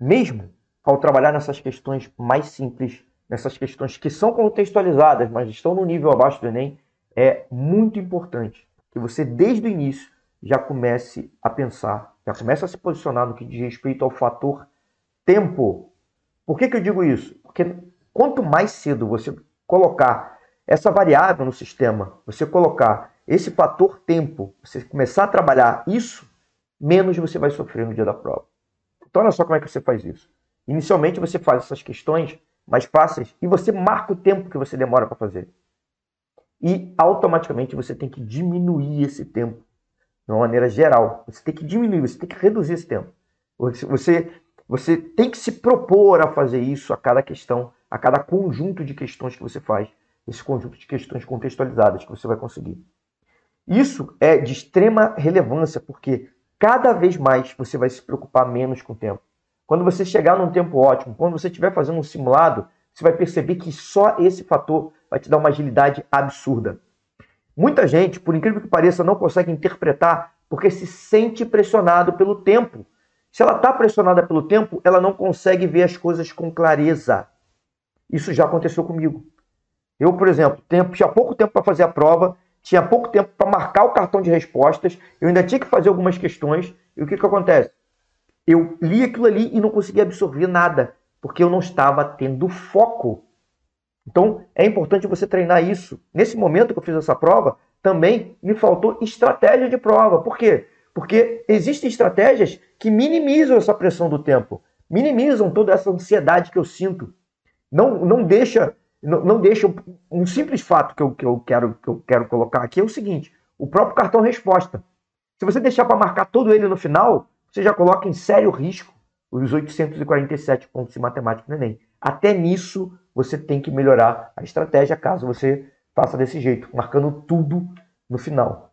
mesmo ao trabalhar nessas questões mais simples, nessas questões que são contextualizadas, mas estão no nível abaixo do Enem, é muito importante que você, desde o início, já comece a pensar, já comece a se posicionar no que diz respeito ao fator tempo. Por que, que eu digo isso? Porque quanto mais cedo você colocar essa variável no sistema, você colocar esse fator tempo, você começar a trabalhar isso, menos você vai sofrer no dia da prova. Então, olha só como é que você faz isso. Inicialmente, você faz essas questões mais fáceis e você marca o tempo que você demora para fazer. E automaticamente você tem que diminuir esse tempo de uma maneira geral. Você tem que diminuir, você tem que reduzir esse tempo. Você, você tem que se propor a fazer isso a cada questão, a cada conjunto de questões que você faz, esse conjunto de questões contextualizadas que você vai conseguir. Isso é de extrema relevância, porque cada vez mais você vai se preocupar menos com o tempo. Quando você chegar num tempo ótimo, quando você estiver fazendo um simulado, você vai perceber que só esse fator vai te dar uma agilidade absurda. Muita gente, por incrível que pareça, não consegue interpretar porque se sente pressionado pelo tempo. Se ela está pressionada pelo tempo, ela não consegue ver as coisas com clareza. Isso já aconteceu comigo. Eu, por exemplo, tempo, tinha pouco tempo para fazer a prova, tinha pouco tempo para marcar o cartão de respostas, eu ainda tinha que fazer algumas questões, e o que, que acontece? Eu li aquilo ali e não conseguia absorver nada, porque eu não estava tendo foco. Então, é importante você treinar isso. Nesse momento que eu fiz essa prova, também me faltou estratégia de prova. Por quê? Porque existem estratégias que minimizam essa pressão do tempo, minimizam toda essa ansiedade que eu sinto. Não, não deixa, não, não deixa um simples fato que eu, que, eu quero, que eu quero colocar aqui é o seguinte: o próprio cartão resposta. Se você deixar para marcar todo ele no final, você já coloca em sério risco os 847 pontos de matemática no Enem. Até nisso você tem que melhorar a estratégia caso você faça desse jeito, marcando tudo no final.